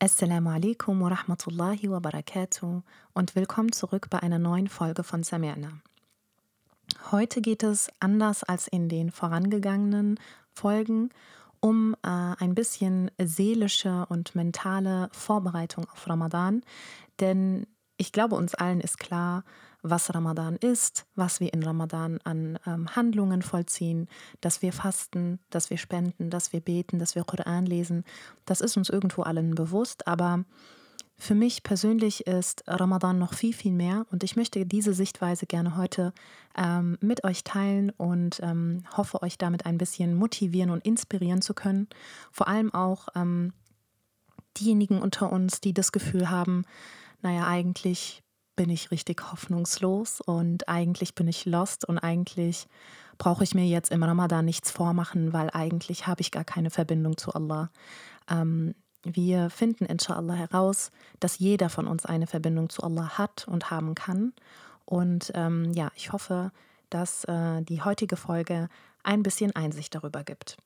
Assalamu alaikum wa rahmatullahi wa barakatuh und willkommen zurück bei einer neuen Folge von Samirna. Heute geht es anders als in den vorangegangenen Folgen um äh, ein bisschen seelische und mentale Vorbereitung auf Ramadan, denn ich glaube, uns allen ist klar, was Ramadan ist, was wir in Ramadan an ähm, Handlungen vollziehen, dass wir fasten, dass wir spenden, dass wir beten, dass wir Koran lesen. Das ist uns irgendwo allen bewusst, aber für mich persönlich ist Ramadan noch viel, viel mehr und ich möchte diese Sichtweise gerne heute ähm, mit euch teilen und ähm, hoffe, euch damit ein bisschen motivieren und inspirieren zu können. Vor allem auch ähm, diejenigen unter uns, die das Gefühl haben, naja, eigentlich bin ich richtig hoffnungslos und eigentlich bin ich lost und eigentlich brauche ich mir jetzt im Ramadan nichts vormachen, weil eigentlich habe ich gar keine Verbindung zu Allah. Ähm, wir finden inshallah heraus, dass jeder von uns eine Verbindung zu Allah hat und haben kann. Und ähm, ja, ich hoffe, dass äh, die heutige Folge ein bisschen Einsicht darüber gibt.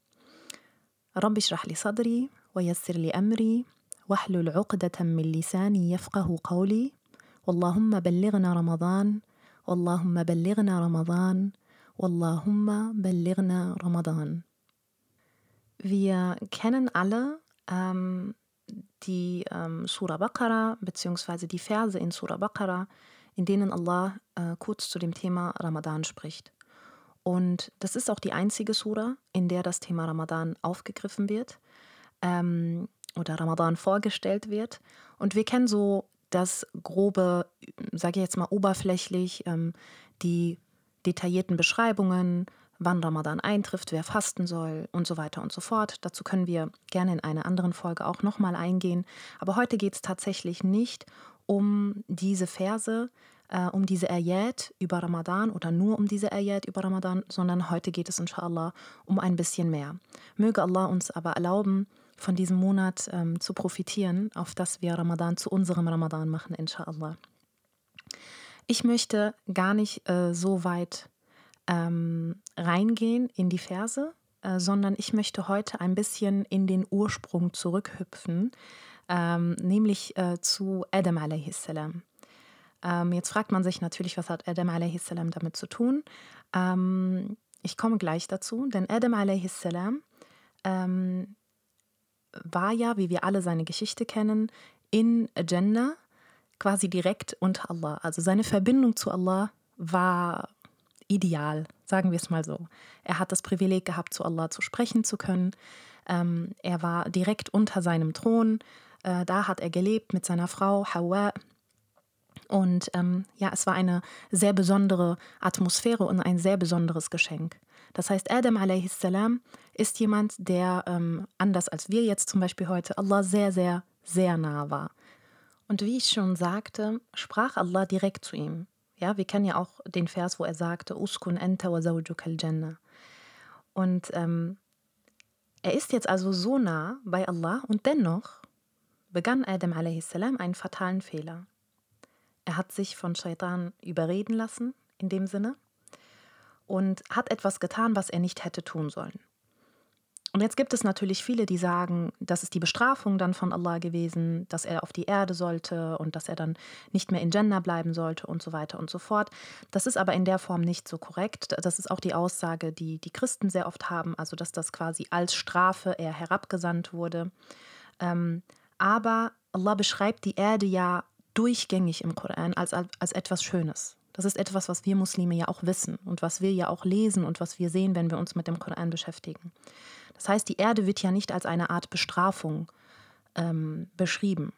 Rabbi shrah sadri wa yassir li amri واحلل عقدة من لساني يفقه قولي واللهم بلغنا رمضان واللهم بلغنا رمضان واللهم بلغنا رمضان Wir kennen alle ähm, die ähm, Surah Baqarah beziehungsweise die Verse in Surah Baqarah, in denen Allah äh, kurz zu dem Thema Ramadan spricht. Und das ist auch die einzige Surah, in der das Thema Ramadan aufgegriffen wird ähm, oder Ramadan vorgestellt wird. Und wir kennen so das grobe, sage ich jetzt mal oberflächlich, ähm, die detaillierten Beschreibungen, wann Ramadan eintrifft, wer fasten soll und so weiter und so fort. Dazu können wir gerne in einer anderen Folge auch nochmal eingehen. Aber heute geht es tatsächlich nicht um diese Verse, äh, um diese Ayat über Ramadan oder nur um diese Ayat über Ramadan, sondern heute geht es inshallah um ein bisschen mehr. Möge Allah uns aber erlauben, von diesem Monat ähm, zu profitieren, auf dass wir Ramadan zu unserem Ramadan machen, inshallah. Ich möchte gar nicht äh, so weit ähm, reingehen in die Verse, äh, sondern ich möchte heute ein bisschen in den Ursprung zurückhüpfen, ähm, nämlich äh, zu Adam a.s. Ähm, jetzt fragt man sich natürlich, was hat Adam a.s. damit zu tun? Ähm, ich komme gleich dazu, denn Adam a.s. Ähm, war ja, wie wir alle seine Geschichte kennen, in Jannah quasi direkt unter Allah. Also seine Verbindung zu Allah war ideal, sagen wir es mal so. Er hat das Privileg gehabt, zu Allah zu sprechen zu können. Ähm, er war direkt unter seinem Thron. Äh, da hat er gelebt mit seiner Frau Hawa. Und ähm, ja, es war eine sehr besondere Atmosphäre und ein sehr besonderes Geschenk. Das heißt, Adam a.s. ist jemand, der ähm, anders als wir jetzt zum Beispiel heute Allah sehr, sehr, sehr nah war. Und wie ich schon sagte, sprach Allah direkt zu ihm. Ja, wir kennen ja auch den Vers, wo er sagte, Uskun enta wa zawjuka jannah Und ähm, er ist jetzt also so nah bei Allah und dennoch begann Adam a.s. einen fatalen Fehler. Er hat sich von Shaitan überreden lassen, in dem Sinne, und hat etwas getan, was er nicht hätte tun sollen. Und jetzt gibt es natürlich viele, die sagen, das ist die Bestrafung dann von Allah gewesen, dass er auf die Erde sollte und dass er dann nicht mehr in Jannah bleiben sollte und so weiter und so fort. Das ist aber in der Form nicht so korrekt. Das ist auch die Aussage, die die Christen sehr oft haben, also dass das quasi als Strafe er herabgesandt wurde. Ähm, aber Allah beschreibt die Erde ja durchgängig im Koran als, als etwas Schönes. Das ist etwas, was wir Muslime ja auch wissen und was wir ja auch lesen und was wir sehen, wenn wir uns mit dem Koran beschäftigen. Das heißt, die Erde wird ja nicht als eine Art Bestrafung ähm, beschrieben.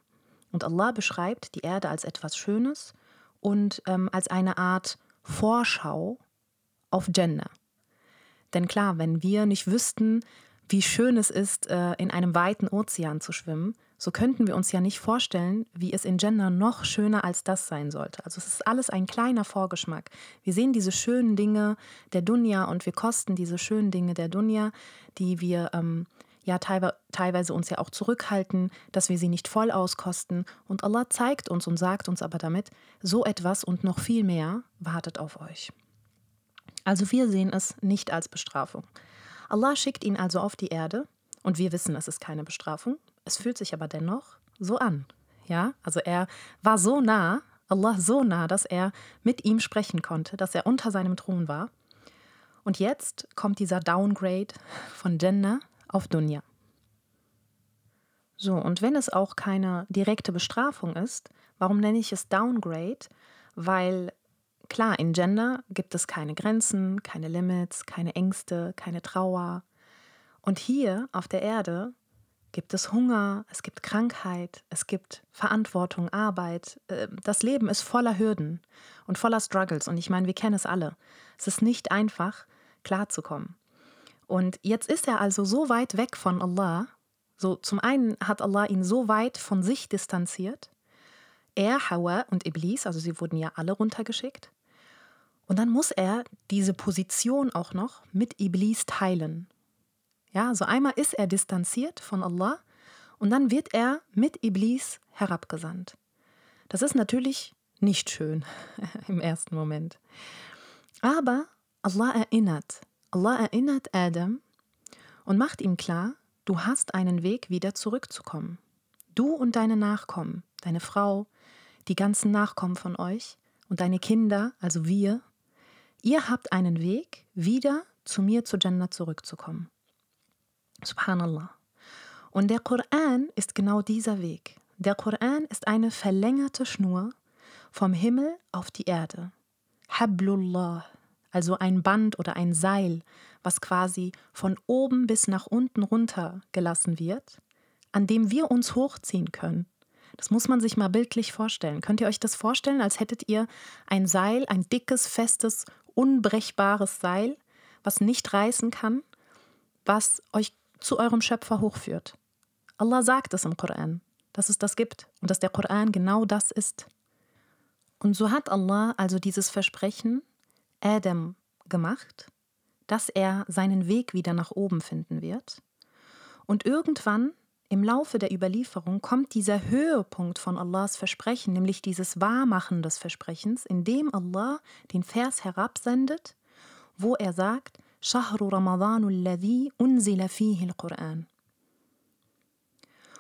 Und Allah beschreibt die Erde als etwas Schönes und ähm, als eine Art Vorschau auf Jannah. Denn klar, wenn wir nicht wüssten, wie schön es ist, äh, in einem weiten Ozean zu schwimmen, so könnten wir uns ja nicht vorstellen, wie es in Gender noch schöner als das sein sollte. Also es ist alles ein kleiner Vorgeschmack. Wir sehen diese schönen Dinge der Dunja und wir kosten diese schönen Dinge der Dunja, die wir ähm, ja teilweise uns ja auch zurückhalten, dass wir sie nicht voll auskosten. Und Allah zeigt uns und sagt uns aber damit, so etwas und noch viel mehr wartet auf euch. Also wir sehen es nicht als Bestrafung. Allah schickt ihn also auf die Erde und wir wissen, es ist keine Bestrafung. Es fühlt sich aber dennoch so an. Ja, also er war so nah, Allah so nah, dass er mit ihm sprechen konnte, dass er unter seinem Thron war. Und jetzt kommt dieser Downgrade von Jannah auf Dunya. So, und wenn es auch keine direkte Bestrafung ist, warum nenne ich es Downgrade? Weil klar, in Gender gibt es keine Grenzen, keine Limits, keine Ängste, keine Trauer. Und hier auf der Erde gibt es Hunger, es gibt Krankheit, es gibt Verantwortung, Arbeit. Ähm, das Leben ist voller Hürden und voller Struggles. Und ich meine, wir kennen es alle. Es ist nicht einfach, klarzukommen. Und jetzt ist er also so weit weg von Allah. So, zum einen hat Allah ihn so weit von sich distanziert. Er, Hawa und Iblis, also sie wurden ja alle runtergeschickt. Und dann muss er diese Position auch noch mit Iblis teilen. Ja, so einmal ist er distanziert von Allah und dann wird er mit Iblis herabgesandt. Das ist natürlich nicht schön im ersten Moment. Aber Allah erinnert, Allah erinnert Adam und macht ihm klar, du hast einen Weg, wieder zurückzukommen. Du und deine Nachkommen, deine Frau, die ganzen Nachkommen von euch und deine Kinder, also wir, ihr habt einen Weg, wieder zu mir zu Jannah zurückzukommen. Subhanallah. Und der Koran ist genau dieser Weg. Der Koran ist eine verlängerte Schnur vom Himmel auf die Erde. Hablullah, also ein Band oder ein Seil, was quasi von oben bis nach unten runter gelassen wird, an dem wir uns hochziehen können. Das muss man sich mal bildlich vorstellen. Könnt ihr euch das vorstellen, als hättet ihr ein Seil, ein dickes, festes, unbrechbares Seil, was nicht reißen kann, was euch zu eurem Schöpfer hochführt. Allah sagt es im Koran, dass es das gibt und dass der Koran genau das ist. Und so hat Allah also dieses Versprechen Adam gemacht, dass er seinen Weg wieder nach oben finden wird. Und irgendwann im Laufe der Überlieferung kommt dieser Höhepunkt von Allahs Versprechen, nämlich dieses Wahrmachen des Versprechens, indem Allah den Vers herabsendet, wo er sagt, شهر رمضان الذي أنزل فيه القرآن.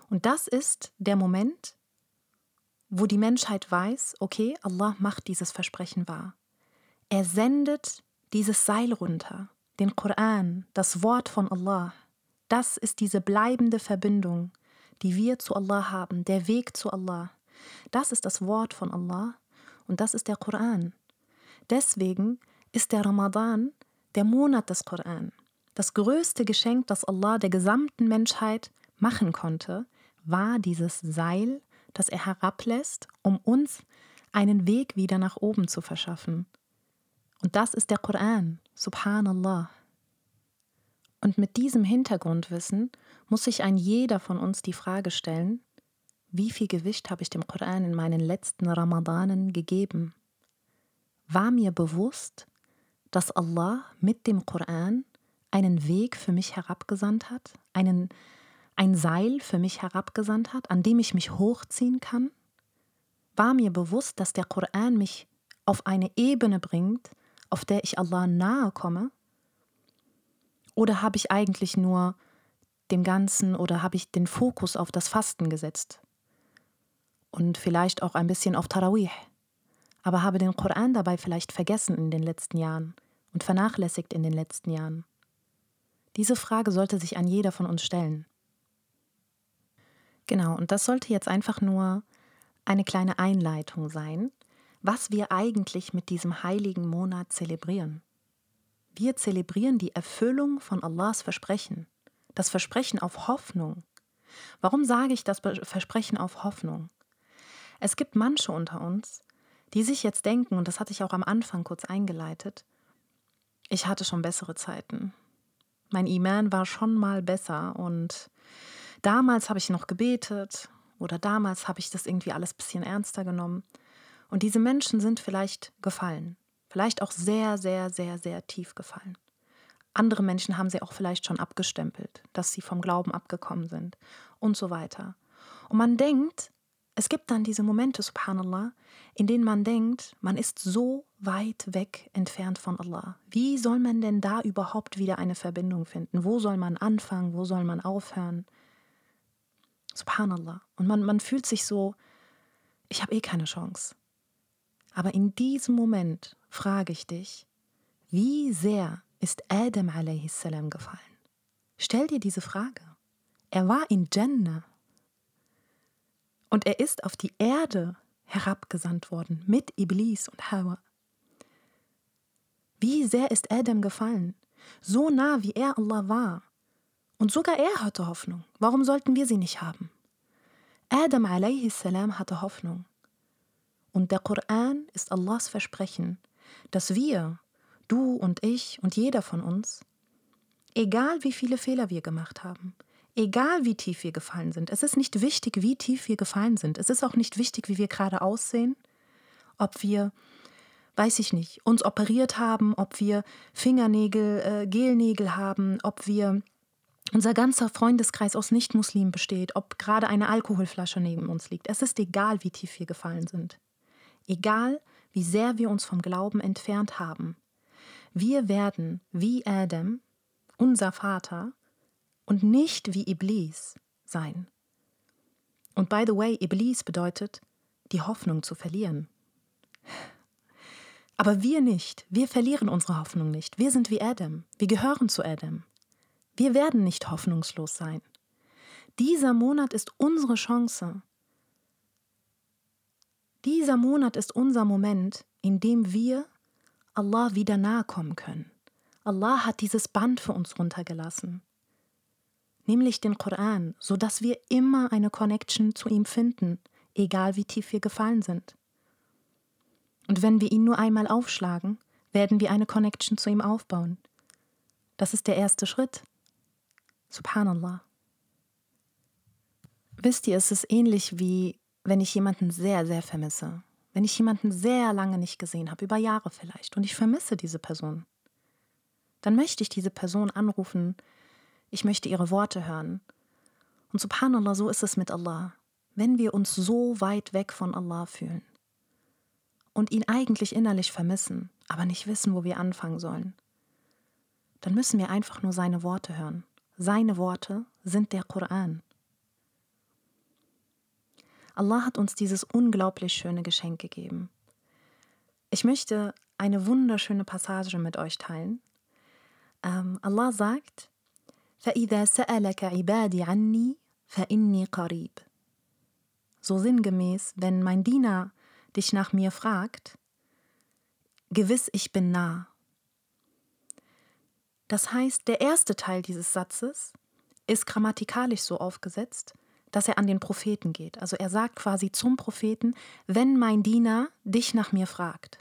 Und das ist der Moment, wo die Menschheit weiß, okay, Allah macht dieses Versprechen wahr. Er sendet dieses Seil runter, den Koran, das Wort von Allah. Das ist diese bleibende Verbindung, die wir zu Allah haben, der Weg zu Allah. Das ist das Wort von Allah und das ist der Koran. Deswegen ist der Ramadan der Monat des Koran. Das größte Geschenk, das Allah der gesamten Menschheit machen konnte, war dieses Seil, das er herablässt, um uns einen Weg wieder nach oben zu verschaffen. Und das ist der Koran, subhanallah. Und mit diesem Hintergrundwissen muss sich ein jeder von uns die Frage stellen, wie viel Gewicht habe ich dem Koran in meinen letzten Ramadanen gegeben? War mir bewusst, dass Allah mit dem Koran einen Weg für mich herabgesandt hat, einen, ein Seil für mich herabgesandt hat, an dem ich mich hochziehen kann? War mir bewusst, dass der Koran mich auf eine Ebene bringt, auf der ich Allah nahe komme? Oder habe ich eigentlich nur dem Ganzen oder habe ich den Fokus auf das Fasten gesetzt? Und vielleicht auch ein bisschen auf Tarawih, aber habe den Koran dabei vielleicht vergessen in den letzten Jahren und vernachlässigt in den letzten Jahren? Diese Frage sollte sich an jeder von uns stellen. Genau, und das sollte jetzt einfach nur eine kleine Einleitung sein, was wir eigentlich mit diesem heiligen Monat zelebrieren. Wir zelebrieren die Erfüllung von Allahs Versprechen, das Versprechen auf Hoffnung. Warum sage ich das Versprechen auf Hoffnung? Es gibt manche unter uns, die sich jetzt denken, und das hatte ich auch am Anfang kurz eingeleitet, ich hatte schon bessere Zeiten. Mein Iman war schon mal besser und damals habe ich noch gebetet oder damals habe ich das irgendwie alles ein bisschen ernster genommen. Und diese Menschen sind vielleicht gefallen, vielleicht auch sehr, sehr, sehr, sehr tief gefallen. Andere Menschen haben sie auch vielleicht schon abgestempelt, dass sie vom Glauben abgekommen sind und so weiter. Und man denkt, es gibt dann diese Momente, subhanallah, in denen man denkt, man ist so weit weg entfernt von Allah. Wie soll man denn da überhaupt wieder eine Verbindung finden? Wo soll man anfangen? Wo soll man aufhören? Subhanallah. Und man, man fühlt sich so, ich habe eh keine Chance. Aber in diesem Moment frage ich dich, wie sehr ist Adam a.s. gefallen? Stell dir diese Frage. Er war in Jannah. Und er ist auf die Erde herabgesandt worden mit Iblis und Hawa. Wie sehr ist Adam gefallen? So nah wie er Allah war. Und sogar er hatte Hoffnung. Warum sollten wir sie nicht haben? Adam a.s. hatte Hoffnung. Und der Koran ist Allahs Versprechen, dass wir, du und ich und jeder von uns, egal wie viele Fehler wir gemacht haben, egal wie tief wir gefallen sind, es ist nicht wichtig, wie tief wir gefallen sind, es ist auch nicht wichtig, wie wir gerade aussehen, ob wir, weiß ich nicht, uns operiert haben, ob wir Fingernägel, äh, Gelnägel haben, ob wir unser ganzer Freundeskreis aus Nichtmuslimen besteht, ob gerade eine Alkoholflasche neben uns liegt. Es ist egal, wie tief wir gefallen sind. Egal, wie sehr wir uns vom Glauben entfernt haben. Wir werden wie Adam, unser Vater, und nicht wie Iblis sein. Und by the way, Iblis bedeutet, die Hoffnung zu verlieren. Aber wir nicht. Wir verlieren unsere Hoffnung nicht. Wir sind wie Adam. Wir gehören zu Adam. Wir werden nicht hoffnungslos sein. Dieser Monat ist unsere Chance, dieser Monat ist unser Moment, in dem wir Allah wieder nahe kommen können. Allah hat dieses Band für uns runtergelassen, nämlich den Koran, so dass wir immer eine Connection zu ihm finden, egal wie tief wir gefallen sind. Und wenn wir ihn nur einmal aufschlagen, werden wir eine Connection zu ihm aufbauen. Das ist der erste Schritt. Subhanallah. Wisst ihr, es ist ähnlich wie wenn ich jemanden sehr, sehr vermisse, wenn ich jemanden sehr lange nicht gesehen habe, über Jahre vielleicht, und ich vermisse diese Person, dann möchte ich diese Person anrufen, ich möchte ihre Worte hören. Und subhanallah, so ist es mit Allah. Wenn wir uns so weit weg von Allah fühlen und ihn eigentlich innerlich vermissen, aber nicht wissen, wo wir anfangen sollen, dann müssen wir einfach nur seine Worte hören. Seine Worte sind der Koran. Allah hat uns dieses unglaublich schöne Geschenk gegeben. Ich möchte eine wunderschöne Passage mit euch teilen. Ähm, Allah sagt, فَإِذَا سَأَلَكَ عِبَادِ عَنِّي فَإِنِّي قَرِيب. So sinngemäß, wenn mein Diener dich nach mir fragt, gewiss ich bin nah. Das heißt, der erste Teil dieses Satzes ist grammatikalisch so aufgesetzt, dass er an den Propheten geht. Also er sagt quasi zum Propheten, wenn mein Diener dich nach mir fragt.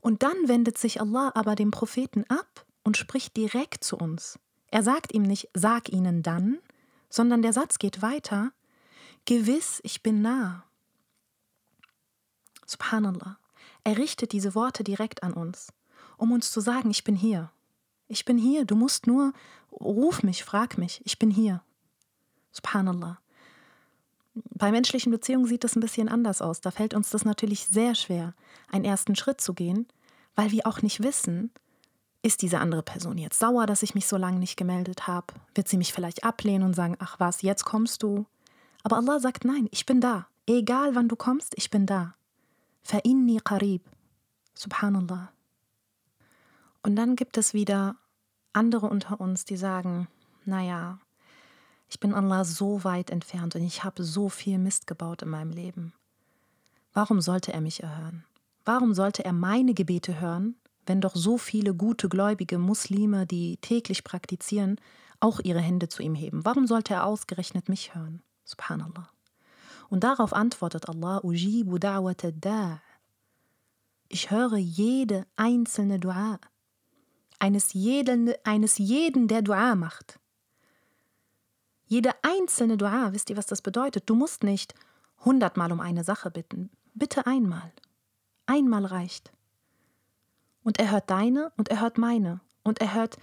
Und dann wendet sich Allah aber dem Propheten ab und spricht direkt zu uns. Er sagt ihm nicht, sag ihnen dann, sondern der Satz geht weiter, gewiss, ich bin nah. Subhanallah. Er richtet diese Worte direkt an uns, um uns zu sagen, ich bin hier. Ich bin hier, du musst nur, ruf mich, frag mich, ich bin hier. Subhanallah. Bei menschlichen Beziehungen sieht das ein bisschen anders aus. Da fällt uns das natürlich sehr schwer, einen ersten Schritt zu gehen, weil wir auch nicht wissen, ist diese andere Person jetzt sauer, dass ich mich so lange nicht gemeldet habe? Wird sie mich vielleicht ablehnen und sagen, ach was, jetzt kommst du? Aber Allah sagt, nein, ich bin da. Egal wann du kommst, ich bin da. Fa'inni qarib. Subhanallah. Und dann gibt es wieder andere unter uns, die sagen, naja, ich bin Allah so weit entfernt und ich habe so viel Mist gebaut in meinem Leben. Warum sollte er mich erhören? Warum sollte er meine Gebete hören, wenn doch so viele gute gläubige Muslime, die täglich praktizieren, auch ihre Hände zu ihm heben? Warum sollte er ausgerechnet mich hören? Subhanallah. Und darauf antwortet Allah, Ujibu da'wat da'. Ich höre jede einzelne Dua. Eines jeden, eines jeden, der Dua macht. Jede einzelne Dua, wisst ihr, was das bedeutet? Du musst nicht hundertmal um eine Sache bitten. Bitte einmal. Einmal reicht. Und er hört deine und er hört meine. Und er hört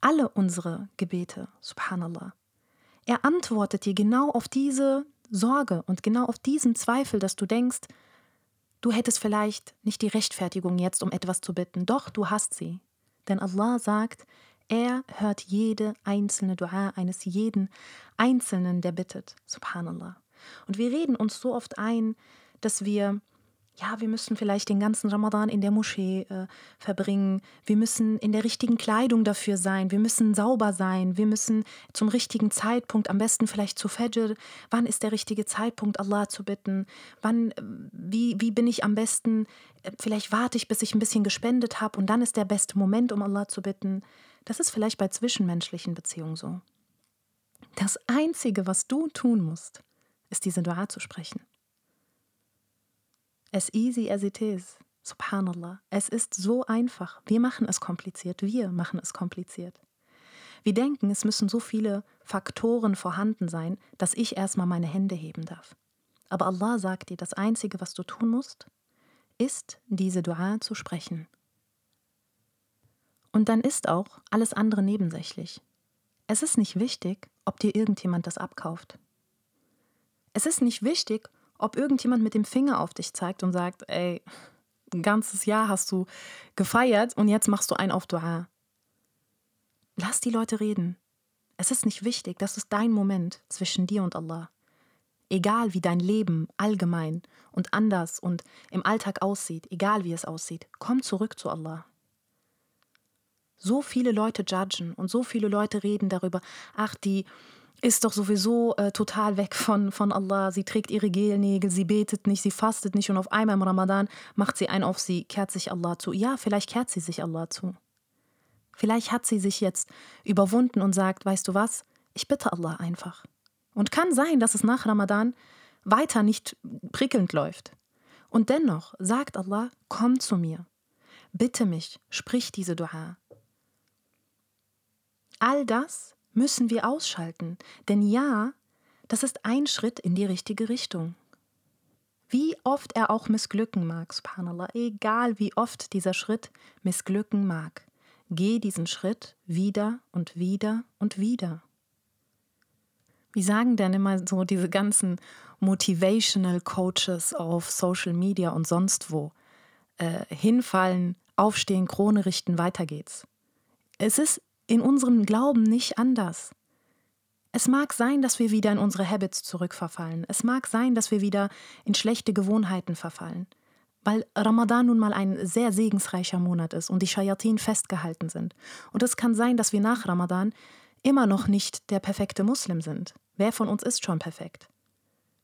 alle unsere Gebete. Subhanallah. Er antwortet dir genau auf diese Sorge und genau auf diesen Zweifel, dass du denkst, du hättest vielleicht nicht die Rechtfertigung jetzt, um etwas zu bitten. Doch, du hast sie. Denn Allah sagt, Er hört jede einzelne Dua eines jeden Einzelnen, der bittet. Subhanallah. Und wir reden uns so oft ein, dass wir ja, wir müssen vielleicht den ganzen Ramadan in der Moschee äh, verbringen. Wir müssen in der richtigen Kleidung dafür sein. Wir müssen sauber sein. Wir müssen zum richtigen Zeitpunkt, am besten vielleicht zu Fajr. Wann ist der richtige Zeitpunkt, Allah zu bitten? Wann, wie, wie bin ich am besten? Äh, vielleicht warte ich, bis ich ein bisschen gespendet habe und dann ist der beste Moment, um Allah zu bitten. Das ist vielleicht bei zwischenmenschlichen Beziehungen so. Das Einzige, was du tun musst, ist diese Dua zu sprechen. As easy as it is. Subhanallah. Es ist so einfach. Wir machen es kompliziert. Wir machen es kompliziert. Wir denken, es müssen so viele Faktoren vorhanden sein, dass ich erstmal meine Hände heben darf. Aber Allah sagt dir, das Einzige, was du tun musst, ist, diese Dua zu sprechen. Und dann ist auch alles andere nebensächlich. Es ist nicht wichtig, ob dir irgendjemand das abkauft. Es ist nicht wichtig, ob irgendjemand mit dem Finger auf dich zeigt und sagt, ey, ein ganzes Jahr hast du gefeiert und jetzt machst du ein auf Dua. Lass die Leute reden. Es ist nicht wichtig, das ist dein Moment zwischen dir und Allah. Egal wie dein Leben allgemein und anders und im Alltag aussieht, egal wie es aussieht, komm zurück zu Allah. So viele Leute judgen und so viele Leute reden darüber, ach, die, ist doch sowieso äh, total weg von, von Allah. Sie trägt ihre Gelnägel, sie betet nicht, sie fastet nicht und auf einmal im Ramadan macht sie ein auf sie, kehrt sich Allah zu. Ja, vielleicht kehrt sie sich Allah zu. Vielleicht hat sie sich jetzt überwunden und sagt, weißt du was, ich bitte Allah einfach. Und kann sein, dass es nach Ramadan weiter nicht prickelnd läuft. Und dennoch sagt Allah, komm zu mir, bitte mich, sprich diese Dua. All das müssen wir ausschalten. Denn ja, das ist ein Schritt in die richtige Richtung. Wie oft er auch missglücken mag, subhanallah, egal wie oft dieser Schritt missglücken mag, geh diesen Schritt wieder und wieder und wieder. Wie sagen denn immer so diese ganzen Motivational Coaches auf Social Media und sonst wo? Äh, hinfallen, aufstehen, Krone richten, weiter geht's. Es ist in unserem Glauben nicht anders. Es mag sein, dass wir wieder in unsere Habits zurückverfallen. Es mag sein, dass wir wieder in schlechte Gewohnheiten verfallen. Weil Ramadan nun mal ein sehr segensreicher Monat ist und die Shayatin festgehalten sind. Und es kann sein, dass wir nach Ramadan immer noch nicht der perfekte Muslim sind. Wer von uns ist schon perfekt?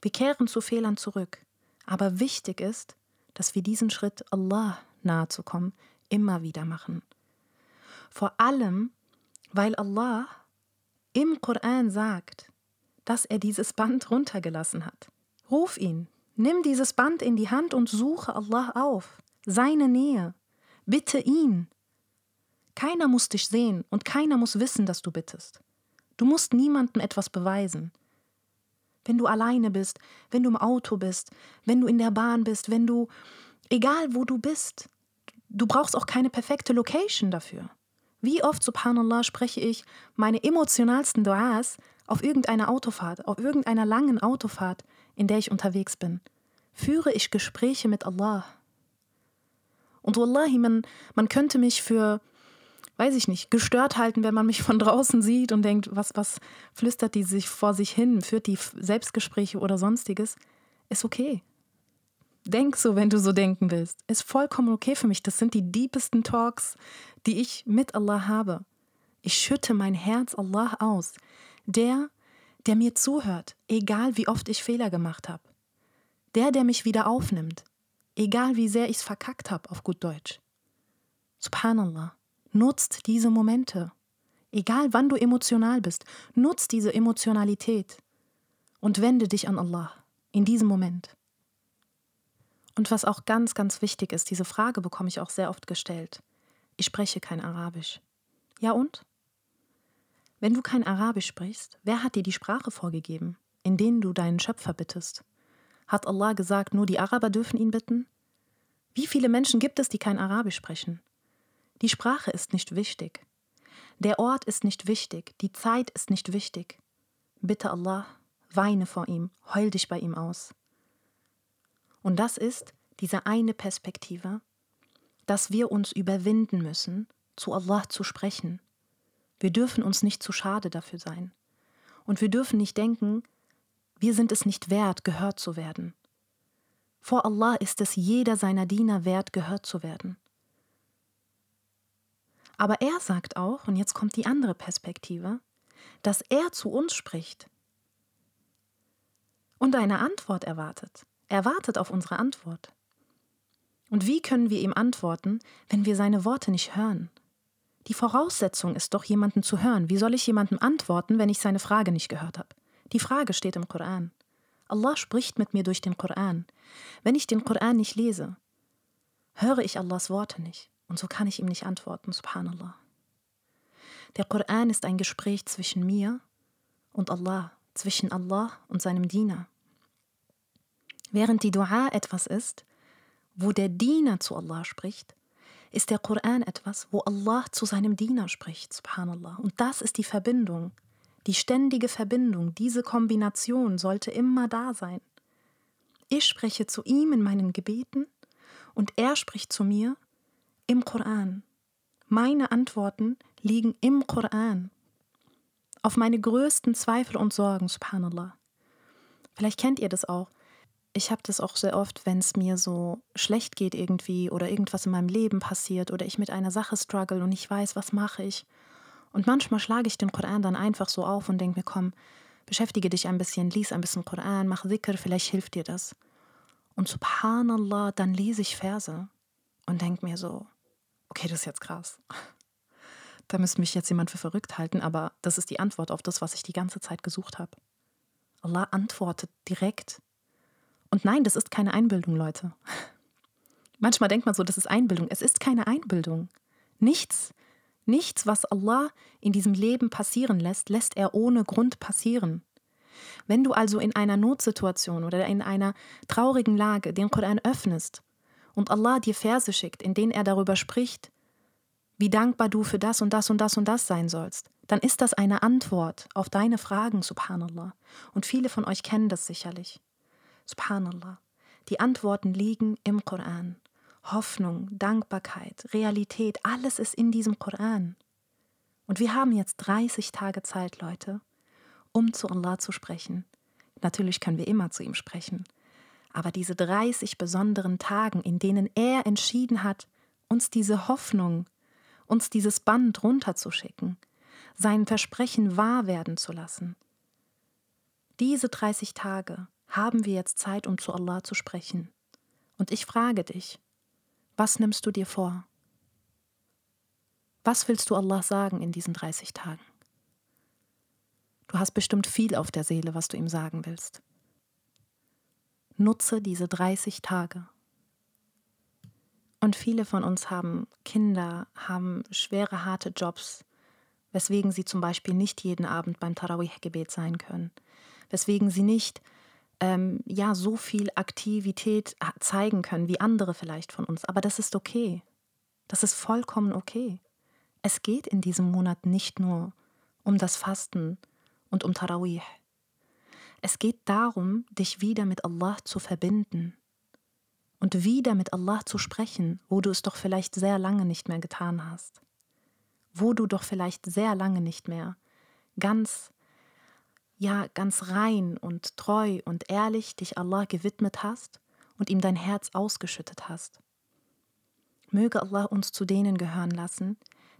Wir kehren zu Fehlern zurück. Aber wichtig ist, dass wir diesen Schritt, Allah nahe zu kommen, immer wieder machen. Vor allem, weil Allah im Koran sagt, dass er dieses Band runtergelassen hat. Ruf ihn, nimm dieses Band in die Hand und suche Allah auf, seine Nähe, bitte ihn. Keiner muss dich sehen und keiner muss wissen, dass du bittest. Du musst niemandem etwas beweisen. Wenn du alleine bist, wenn du im Auto bist, wenn du in der Bahn bist, wenn du, egal wo du bist, du brauchst auch keine perfekte Location dafür. Wie oft, subhanallah, spreche ich meine emotionalsten Duas auf irgendeiner Autofahrt, auf irgendeiner langen Autofahrt, in der ich unterwegs bin. Führe ich Gespräche mit Allah. Und wallahi, man, man könnte mich für, weiß ich nicht, gestört halten, wenn man mich von draußen sieht und denkt, was, was flüstert die sich vor sich hin, führt die Selbstgespräche oder sonstiges. Ist okay. Denk so, wenn du so denken willst. Ist vollkommen okay für mich. Das sind die deepesten Talks, die ich mit Allah habe. Ich schütte mein Herz Allah aus. Der, der mir zuhört, egal wie oft ich Fehler gemacht habe. Der, der mich wieder aufnimmt, egal wie sehr ich es verkackt habe, auf gut Deutsch. Subhanallah, nutzt diese Momente. Egal wann du emotional bist, nutzt diese Emotionalität und wende dich an Allah in diesem Moment. Und was auch ganz, ganz wichtig ist, diese Frage bekomme ich auch sehr oft gestellt. Ich spreche kein Arabisch. Ja und? Wenn du kein Arabisch sprichst, wer hat dir die Sprache vorgegeben, in denen du deinen Schöpfer bittest? Hat Allah gesagt, nur die Araber dürfen ihn bitten? Wie viele Menschen gibt es, die kein Arabisch sprechen? Die Sprache ist nicht wichtig. Der Ort ist nicht wichtig. Die Zeit ist nicht wichtig. Bitte Allah, weine vor ihm, heul dich bei ihm aus. Und das ist diese eine Perspektive, dass wir uns überwinden müssen, zu Allah zu sprechen. Wir dürfen uns nicht zu schade dafür sein. Und wir dürfen nicht denken, wir sind es nicht wert, gehört zu werden. Vor Allah ist es jeder seiner Diener wert, gehört zu werden. Aber er sagt auch, und jetzt kommt die andere Perspektive, dass er zu uns spricht und eine Antwort erwartet. Er wartet auf unsere Antwort. Und wie können wir ihm antworten, wenn wir seine Worte nicht hören? Die Voraussetzung ist doch, jemanden zu hören. Wie soll ich jemandem antworten, wenn ich seine Frage nicht gehört habe? Die Frage steht im Koran. Allah spricht mit mir durch den Koran. Wenn ich den Koran nicht lese, höre ich Allahs Worte nicht. Und so kann ich ihm nicht antworten, subhanallah. Der Koran ist ein Gespräch zwischen mir und Allah, zwischen Allah und seinem Diener. Während die Dua etwas ist, wo der Diener zu Allah spricht, ist der Koran etwas, wo Allah zu seinem Diener spricht, subhanallah. Und das ist die Verbindung, die ständige Verbindung, diese Kombination sollte immer da sein. Ich spreche zu ihm in meinen Gebeten und er spricht zu mir im Koran. Meine Antworten liegen im Koran. Auf meine größten Zweifel und Sorgen, subhanallah. Vielleicht kennt ihr das auch. Ich habe das auch sehr oft, wenn es mir so schlecht geht irgendwie oder irgendwas in meinem Leben passiert oder ich mit einer Sache struggle und ich weiß, was mache ich. Und manchmal schlage ich den Koran dann einfach so auf und denke mir, komm, beschäftige dich ein bisschen, lies ein bisschen Koran, mach Dhikr, vielleicht hilft dir das. Und subhanallah, dann lese ich Verse und denke mir so, okay, das ist jetzt krass. Da müsste mich jetzt jemand für verrückt halten, aber das ist die Antwort auf das, was ich die ganze Zeit gesucht habe. Allah antwortet direkt. Und nein, das ist keine Einbildung, Leute. Manchmal denkt man so, das ist Einbildung. Es ist keine Einbildung. Nichts, nichts, was Allah in diesem Leben passieren lässt, lässt er ohne Grund passieren. Wenn du also in einer Notsituation oder in einer traurigen Lage den Koran öffnest und Allah dir Verse schickt, in denen er darüber spricht, wie dankbar du für das und das und das und das sein sollst, dann ist das eine Antwort auf deine Fragen, subhanallah. Und viele von euch kennen das sicherlich. Subhanallah. Die Antworten liegen im Koran. Hoffnung, Dankbarkeit, Realität, alles ist in diesem Koran. Und wir haben jetzt 30 Tage Zeit, Leute, um zu Allah zu sprechen. Natürlich können wir immer zu ihm sprechen aber diese 30 besonderen Tagen, in denen er entschieden hat, uns diese Hoffnung, uns dieses Band runterzuschicken, sein Versprechen wahr werden zu lassen. Diese 30 Tage haben wir jetzt Zeit, um zu Allah zu sprechen. Und ich frage dich, was nimmst du dir vor? Was willst du Allah sagen in diesen 30 Tagen? Du hast bestimmt viel auf der Seele, was du ihm sagen willst. Nutze diese 30 Tage. Und viele von uns haben Kinder, haben schwere, harte Jobs, weswegen sie zum Beispiel nicht jeden Abend beim Tarawih-Gebet sein können, weswegen sie nicht ähm, ja, so viel Aktivität zeigen können wie andere vielleicht von uns. Aber das ist okay. Das ist vollkommen okay. Es geht in diesem Monat nicht nur um das Fasten und um Tarawih. Es geht darum, dich wieder mit Allah zu verbinden und wieder mit Allah zu sprechen, wo du es doch vielleicht sehr lange nicht mehr getan hast, wo du doch vielleicht sehr lange nicht mehr ganz, ja, ganz rein und treu und ehrlich dich Allah gewidmet hast und ihm dein Herz ausgeschüttet hast. Möge Allah uns zu denen gehören lassen,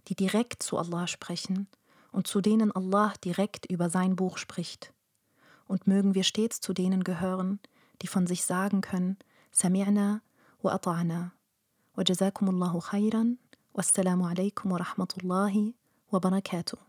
die direkt zu Allah sprechen und zu denen Allah direkt über sein Buch spricht und mögen wir stets zu denen gehören, die von sich sagen können, Sami'na wa ata'na. Wa jazakumullahu khairan. Wassalamu alaikum wa rahmatullahi wa barakatuh.